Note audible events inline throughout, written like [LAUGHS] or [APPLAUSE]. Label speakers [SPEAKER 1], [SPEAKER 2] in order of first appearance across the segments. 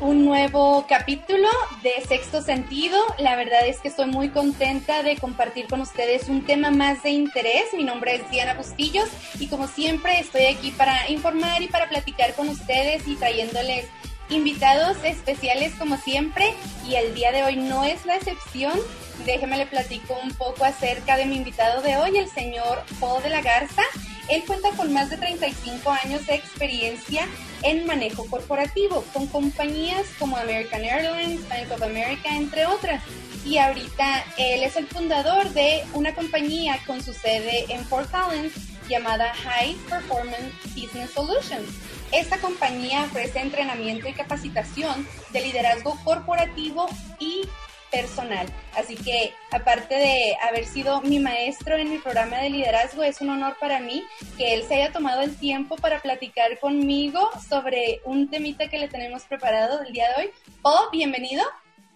[SPEAKER 1] un nuevo capítulo de Sexto Sentido. La verdad es que estoy muy contenta de compartir con ustedes un tema más de interés. Mi nombre es Diana Bustillos y como siempre estoy aquí para informar y para platicar con ustedes y trayéndoles invitados especiales como siempre y el día de hoy no es la excepción. Déjeme le platico un poco acerca de mi invitado de hoy, el señor Paul de la Garza. Él cuenta con más de 35 años de experiencia en manejo corporativo con compañías como American Airlines, Bank of America, entre otras. Y ahorita él es el fundador de una compañía con su sede en Fort Collins llamada High Performance Business Solutions. Esta compañía ofrece entrenamiento y capacitación de liderazgo corporativo y personal. Así que aparte de haber sido mi maestro en mi programa de liderazgo, es un honor para mí que él se haya tomado el tiempo para platicar conmigo sobre un temita que le tenemos preparado el día de hoy. Oh, bienvenido.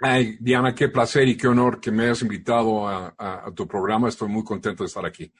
[SPEAKER 2] Ay, Diana, qué placer y qué honor que me hayas invitado a, a tu programa. Estoy muy contento de estar aquí.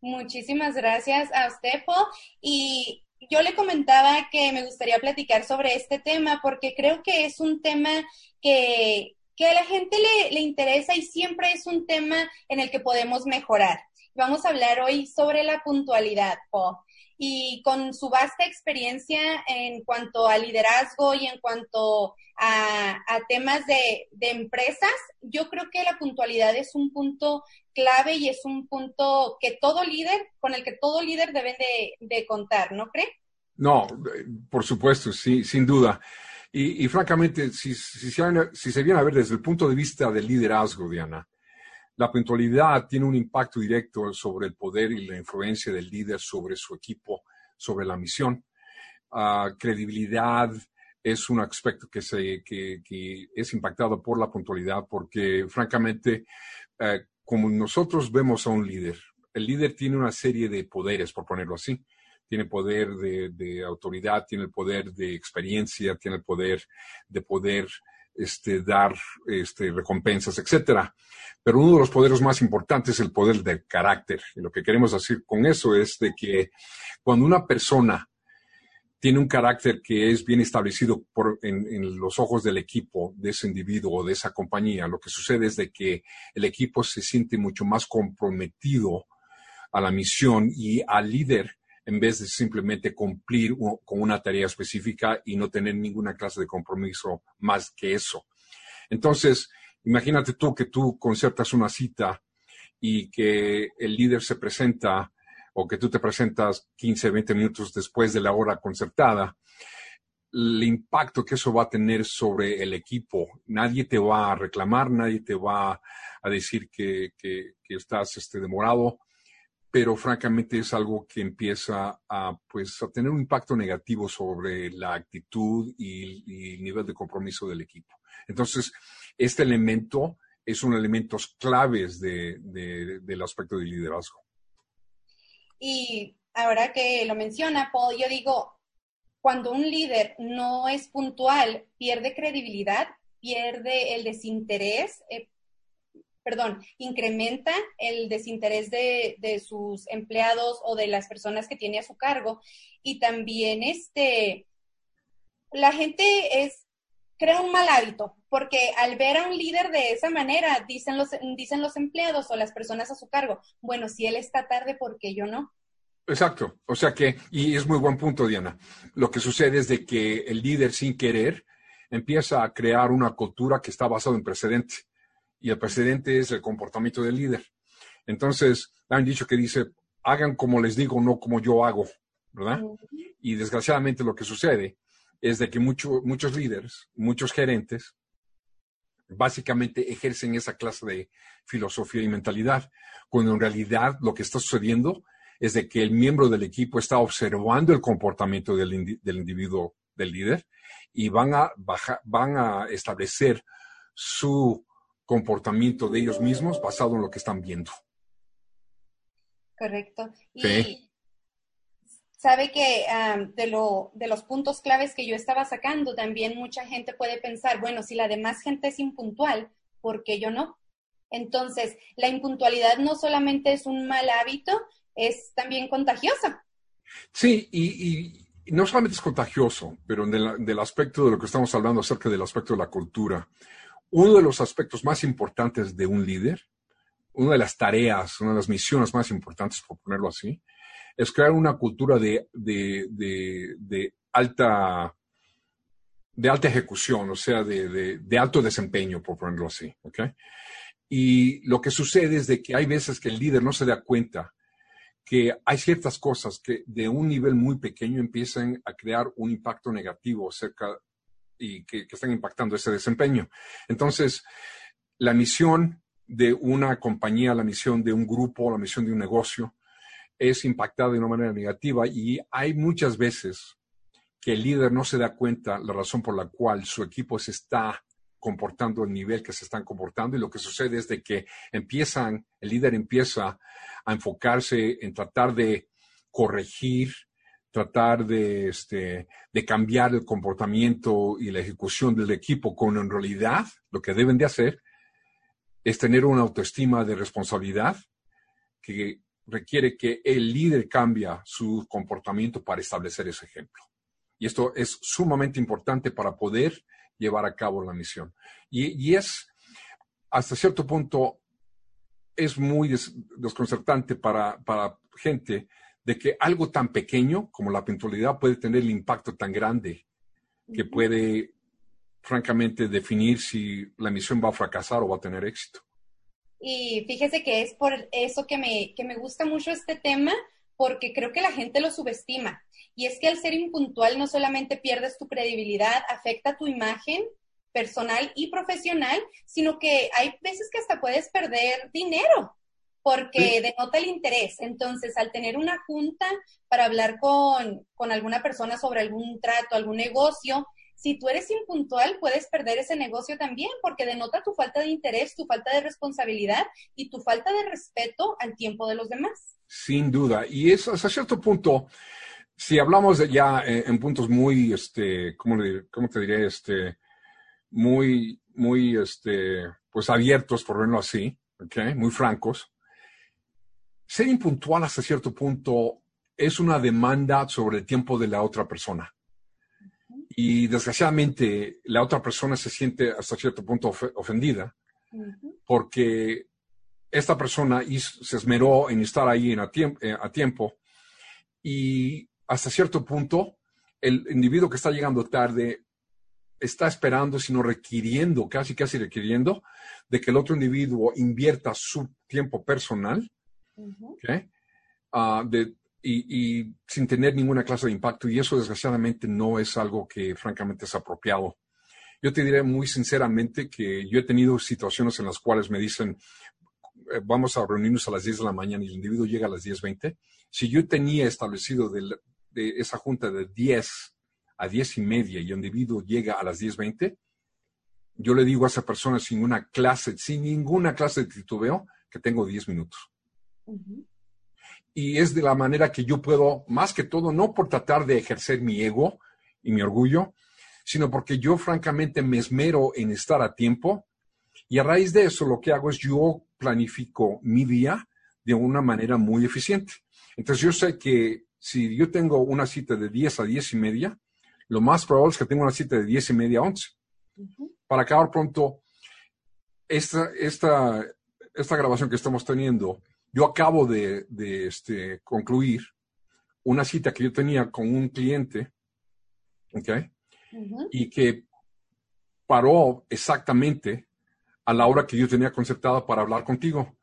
[SPEAKER 1] Muchísimas gracias a usted, Paul. Y yo le comentaba que me gustaría platicar sobre este tema porque creo que es un tema que, que a la gente le, le, interesa y siempre es un tema en el que podemos mejorar. Vamos a hablar hoy sobre la puntualidad, Paul. Y con su vasta experiencia en cuanto a liderazgo y en cuanto a, temas de, de, empresas, yo creo que la puntualidad es un punto clave y es un punto que todo líder, con el que todo líder debe de, de contar, ¿no cree?
[SPEAKER 2] No, por supuesto, sí, sin duda. Y, francamente, si, se, viene a ver desde el punto de vista del liderazgo, Diana, la puntualidad tiene un impacto directo sobre el poder y la influencia del líder sobre su equipo, sobre la misión. Uh, credibilidad es un aspecto que, se, que, es impactado por la puntualidad porque, francamente, uh, como nosotros vemos a un líder, el líder tiene una serie de poderes, por ponerlo así tiene poder de, autoridad, tiene el poder de experiencia, tiene el poder de poder este, dar este, recompensas, etcétera. Pero uno de los poderes más importantes es el poder del carácter. Y lo que queremos decir con eso es de que cuando una persona tiene un carácter que es bien establecido por, en, en, los ojos del equipo, de ese individuo de esa compañía, lo que sucede es de que el equipo se siente mucho más comprometido a la misión y al líder en vez de simplemente cumplir con una tarea específica y no tener ninguna clase de compromiso más que eso. Entonces, imagínate tú que tú concertas una cita y que el líder se presenta o que tú te presentas 15, 20 minutos después de la hora concertada, el impacto que eso va a tener sobre el equipo. Nadie te va a reclamar, nadie te va a decir que, que, estás este, demorado pero francamente es algo que empieza a, pues, a tener un impacto negativo sobre la actitud y, el nivel de compromiso del equipo. Entonces, este elemento es un elemento claves de, de, del aspecto de liderazgo.
[SPEAKER 1] Y ahora que lo menciona, yo digo, cuando un líder no es puntual, pierde credibilidad, pierde el desinterés, eh, perdón, incrementa el desinterés de, de, sus empleados o de las personas que tiene a su cargo. Y también este, la gente es, crea un mal hábito porque al ver a un líder de esa manera, dicen los, dicen los empleados o las personas a su cargo, bueno, si él está tarde, ¿por qué yo no?
[SPEAKER 2] Exacto, o sea que, y es muy buen punto, Diana, lo que sucede es de que el líder sin querer empieza a crear una cultura que está basada en precedente y el precedente es el comportamiento del líder. Entonces, han dicho que dice, hagan como les digo, no como yo hago, ¿verdad? Y desgraciadamente lo que sucede es de que mucho, muchos líderes, muchos gerentes, básicamente ejercen esa clase de filosofía y mentalidad, cuando en realidad lo que está sucediendo es de que el miembro del equipo está observando el comportamiento del, indi del individuo, del líder, y van a, van a establecer su comportamiento de ellos mismos basado en lo que están viendo.
[SPEAKER 1] Correcto. Y sí. sabe que um, de, lo, de los puntos claves que yo estaba sacando, también mucha gente puede pensar, bueno, si la demás gente es impuntual, ¿por qué yo no? Entonces, la impuntualidad no solamente es un mal hábito, es también contagiosa.
[SPEAKER 2] Sí, y, y no solamente es contagioso, pero del aspecto de lo que estamos hablando acerca del aspecto de la cultura, uno de los aspectos más importantes de un líder, una de las tareas, una de las misiones más importantes, por ponerlo así, es crear una cultura de, alta de alta ejecución, o sea, de, alto desempeño, por ponerlo así. ¿okay? Y lo que sucede es de que hay veces que el líder no se da cuenta que hay ciertas cosas que de un nivel muy pequeño empiezan a crear un impacto negativo cerca y que, están impactando ese desempeño. Entonces, la misión de una compañía, la misión de un grupo, la misión de un negocio, es impactada de una manera negativa y hay muchas veces que el líder no se da cuenta la razón por la cual su equipo se está comportando el nivel que se están comportando y lo que sucede es de que empiezan, el líder empieza a enfocarse en tratar de corregir, tratar de, este, de cambiar el comportamiento y la ejecución del equipo, cuando en realidad lo que deben de hacer es tener una autoestima de responsabilidad que requiere que el líder cambie su comportamiento para establecer ese ejemplo. Y esto es sumamente importante para poder llevar a cabo la misión. Y, es, hasta cierto punto, es muy desconcertante para, para gente de que algo tan pequeño como la puntualidad puede tener el impacto tan grande que puede, francamente, definir si la misión va a fracasar o va a tener éxito.
[SPEAKER 1] Y fíjese que es por eso que me, que me gusta mucho este tema, porque creo que la gente lo subestima. Y es que al ser impuntual no solamente pierdes tu credibilidad, afecta tu imagen personal y profesional, sino que hay veces que hasta puedes perder dinero porque denota el interés. Entonces, al tener una junta para hablar con, con alguna persona sobre algún trato, algún negocio, si tú eres impuntual, puedes perder ese negocio también, porque denota tu falta de interés, tu falta de responsabilidad y tu falta de respeto al tiempo de los demás.
[SPEAKER 2] Sin duda. Y es hasta cierto punto, si hablamos de ya eh, en, puntos muy, este, ¿cómo, ¿cómo, te diré? Este, muy, muy, este, pues abiertos, por verlo así, ¿ok? Muy francos. Ser impuntual hasta cierto punto es una demanda sobre el tiempo de la otra persona. Y desgraciadamente la otra persona se siente hasta cierto punto ofendida porque esta persona se esmeró en estar ahí en eh, a, tiempo y hasta cierto punto el individuo que está llegando tarde está esperando, sino requiriendo, casi casi requiriendo, de que el otro individuo invierta su tiempo personal ah, y, sin tener ninguna clase de impacto. Y eso desgraciadamente no es algo que francamente es apropiado. Yo te diré muy sinceramente que yo he tenido situaciones en las cuales me dicen, eh, vamos a reunirnos a las 10 de la mañana y el individuo llega a las 10.20. Si yo tenía establecido de, esa junta de 10 a 10 y media y el individuo llega a las 10.20, yo le digo a esa persona sin una clase, sin ninguna clase de titubeo, que tengo 10 minutos. Y es de la manera que yo puedo, más que todo, no por tratar de ejercer mi ego y mi orgullo, sino porque yo francamente me esmero en estar a tiempo. Y a raíz de eso lo que hago es yo planifico mi día de una manera muy eficiente. Entonces yo sé que si yo tengo una cita de 10 a 10 y media, lo más probable es que tenga una cita de 10 y media a 11. Para acabar pronto, esta, esta, esta grabación que estamos teniendo, yo acabo de, este, concluir una cita que yo tenía con un cliente, ¿ok? Y que paró exactamente a la hora que yo tenía concertada para hablar contigo.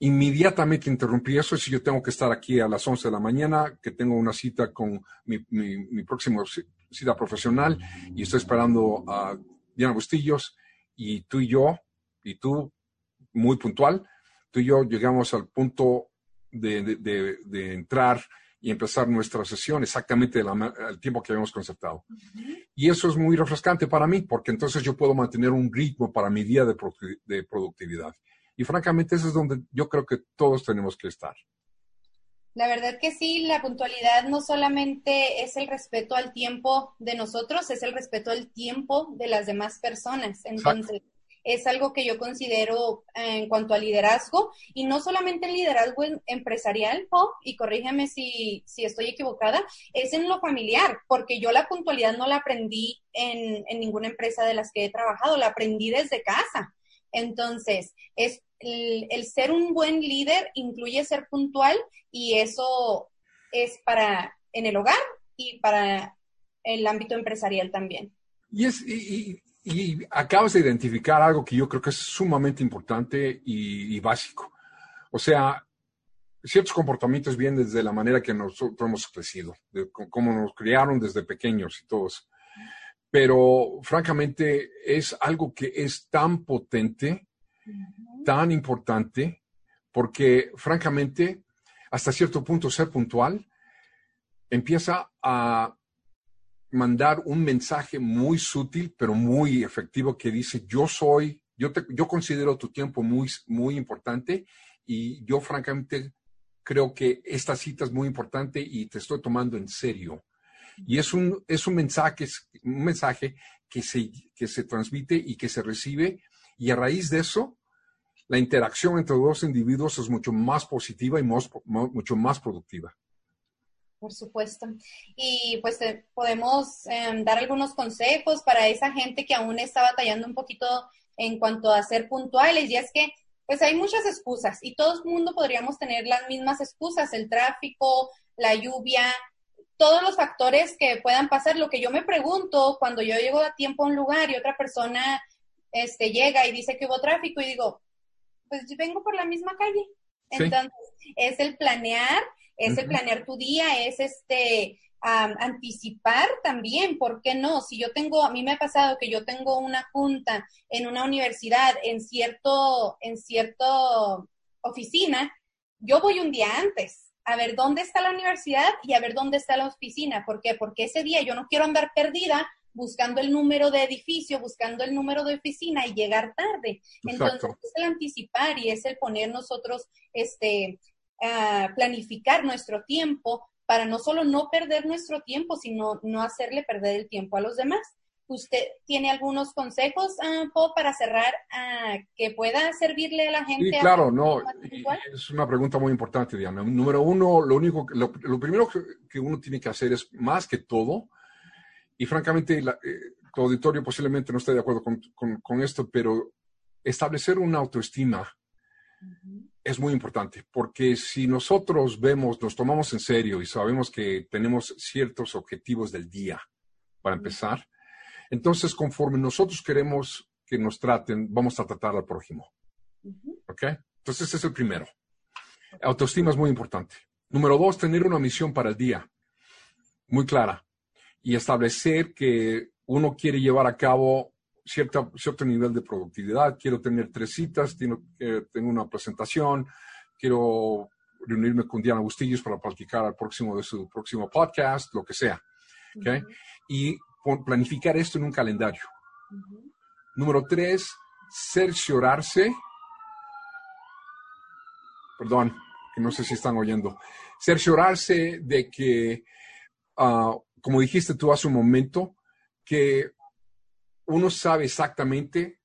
[SPEAKER 2] Inmediatamente interrumpí eso, si yo tengo que estar aquí a las 11 de la mañana, que tengo una cita con mi, mi, próxima cita profesional y estoy esperando a Diana Bustillos y tú y yo, y tú, muy puntual, tú y yo llegamos al punto de, de entrar y empezar nuestra sesión exactamente al tiempo que habíamos concertado. Y eso es muy refrescante para mí, porque entonces yo puedo mantener un ritmo para mi día de, de productividad. Y francamente, eso es donde yo creo que todos tenemos que estar.
[SPEAKER 1] La verdad que sí, la puntualidad no solamente es el respeto al tiempo de nosotros, es el respeto al tiempo de las demás personas. Entonces, es algo que yo considero en cuanto a liderazgo y no solamente el liderazgo empresarial, y corrígeme si, si estoy equivocada, es en lo familiar, porque yo la puntualidad no la aprendí en, en ninguna empresa de las que he trabajado, la aprendí desde casa. Entonces, es el, ser un buen líder incluye ser puntual y eso es para en el hogar y para el ámbito empresarial también.
[SPEAKER 2] Y, es, y, acabas de identificar algo que yo creo que es sumamente importante y, básico. O sea, ciertos comportamientos vienen desde la manera que nosotros hemos crecido, de cómo nos criaron desde pequeños y todos. Pero francamente es algo que es tan potente tan importante porque, francamente, hasta cierto punto ser puntual empieza a mandar un mensaje muy sutil, pero muy efectivo que dice, yo soy, yo, yo considero tu tiempo muy, muy importante y yo francamente creo que esta cita es muy importante y te estoy tomando en serio. Y es un, es un mensaje, un mensaje que, se, que se transmite y que se recibe y a raíz de eso, la interacción entre dos individuos es mucho más positiva y mucho más productiva.
[SPEAKER 1] Por supuesto. Y pues eh, podemos em, dar algunos consejos para esa gente que aún está batallando un poquito en cuanto a ser puntuales. Y es que pues hay muchas excusas y todo el mundo podríamos tener las mismas excusas, el tráfico, la lluvia, todos los factores que puedan pasar. Lo que yo me pregunto cuando yo llego a tiempo a un lugar y otra persona este, llega y dice que hubo tráfico y digo, pues yo vengo por la misma calle. Entonces, es el planear, es el planear tu día, es este anticipar también, ¿por qué no? Si yo tengo, a mí me ha pasado que yo tengo una junta en una universidad, en cierto, en cierto oficina, yo voy un día antes a ver dónde está la universidad y a ver dónde está la oficina. ¿Por qué? Porque ese día yo no quiero andar perdida buscando el número de edificio, buscando el número de oficina y llegar tarde. Entonces, es el anticipar y es el poner nosotros, este, planificar nuestro tiempo para no solo no perder nuestro tiempo, sino no hacerle perder el tiempo a los demás. ¿Usted tiene algunos consejos, uh, para cerrar, que pueda servirle a la gente?
[SPEAKER 2] Sí, claro, no. Es una pregunta muy importante, Diana. Número uno, lo único, lo, lo primero que, uno tiene que hacer es, más que todo, y francamente, la, eh, tu auditorio posiblemente no esté de acuerdo con, esto, pero establecer una autoestima es muy importante, porque si nosotros vemos, nos tomamos en serio y sabemos que tenemos ciertos objetivos del día, para empezar, entonces conforme nosotros queremos que nos traten, vamos a tratar al prójimo. ¿Ok? Entonces ese es el primero. Autoestima es muy importante. Número dos, tener una misión para el día, muy clara y establecer que uno quiere llevar a cabo cierta, cierto nivel de productividad. Quiero tener tres citas, tengo, tengo una presentación, quiero reunirme con Diana Bustillos para platicar al próximo de su próximo podcast, lo que sea. ¿okay? Y planificar esto en un calendario. Número tres, cerciorarse. Perdón, que no sé si están oyendo. Cerciorarse de que uh, como dijiste tú hace un momento, que uno sabe exactamente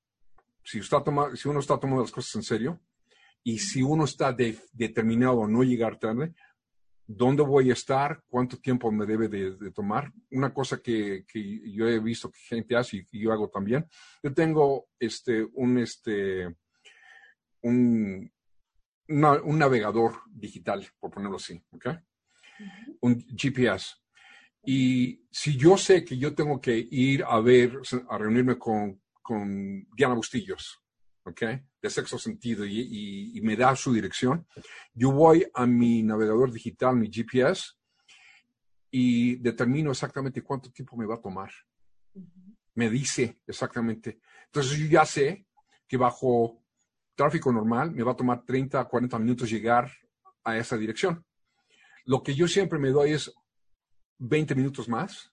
[SPEAKER 2] si, está si uno está tomando las cosas en serio y si uno está determinado a no llegar tarde, dónde voy a estar, cuánto tiempo me debe de, tomar. Una cosa que, yo he visto que gente hace y, yo hago también, yo tengo este, un, este, un, un navegador digital, por ponerlo así, ¿ok? Un GPS. Y si yo sé que yo tengo que ir a ver, a reunirme con, con Diana Bustillos, ¿ok? De sexo sentido y, me da su dirección, yo voy a mi navegador digital, mi GPS, y determino exactamente cuánto tiempo me va a tomar. Me dice exactamente. Entonces yo ya sé que bajo tráfico normal me va a tomar 30 a 40 minutos llegar a esa dirección. Lo que yo siempre me doy es 20 minutos más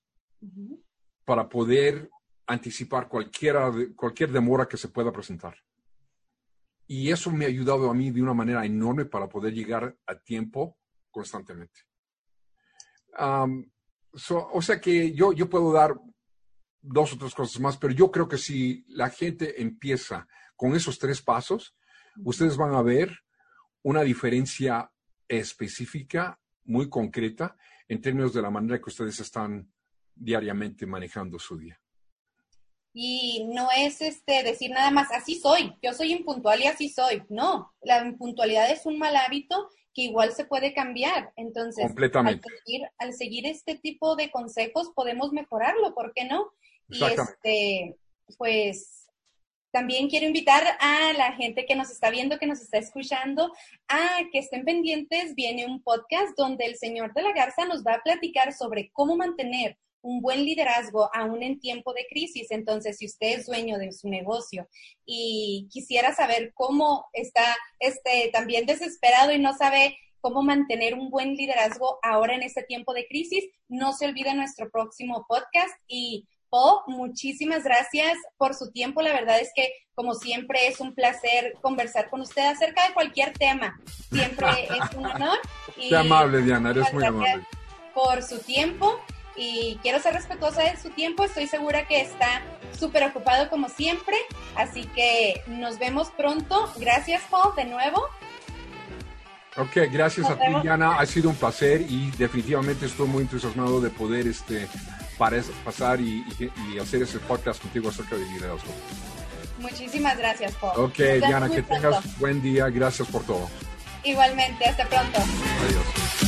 [SPEAKER 2] para poder anticipar cualquiera, cualquier demora que se pueda presentar. Y eso me ha ayudado a mí de una manera enorme para poder llegar a tiempo constantemente. o sea que yo, yo puedo dar dos o tres cosas más, pero yo creo que si la gente empieza con esos tres pasos, ustedes van a ver una diferencia específica, muy concreta, en términos de la manera que ustedes están diariamente manejando su día.
[SPEAKER 1] Y no es este decir nada más, así soy, yo soy impuntual y así soy. No, la impuntualidad es un mal hábito que igual se puede cambiar. Entonces,
[SPEAKER 2] Completamente.
[SPEAKER 1] Al, seguir, al seguir este tipo de consejos podemos mejorarlo, ¿por qué no? Y este, pues también quiero invitar a la gente que nos está viendo, que nos está escuchando, a que estén pendientes. Viene un podcast donde el señor de la Garza nos va a platicar sobre cómo mantener un buen liderazgo aún en tiempo de crisis. Entonces, si usted es dueño de su negocio y quisiera saber cómo está este, también desesperado y no sabe cómo mantener un buen liderazgo ahora en este tiempo de crisis, no se olvide nuestro próximo podcast y Po, muchísimas gracias por su tiempo. La verdad es que, como siempre, es un placer conversar con usted acerca de cualquier tema. Siempre es un honor. [LAUGHS]
[SPEAKER 2] Qué amable, Diana, eres muy amable.
[SPEAKER 1] Por su tiempo y quiero ser respetuosa de su tiempo. Estoy segura que está súper ocupado como siempre. Así que nos vemos pronto. Gracias, Paul, de nuevo.
[SPEAKER 2] Ok, gracias a ti, Diana. Ha sido un placer y definitivamente estoy muy entusiasmado de poder este, pasar y, hacer ese podcast contigo acerca de liderazgo.
[SPEAKER 1] Muchísimas gracias, Paul.
[SPEAKER 2] Ok, Diana, que tengas buen día. Gracias por todo.
[SPEAKER 1] Igualmente, hasta pronto.
[SPEAKER 2] Adiós.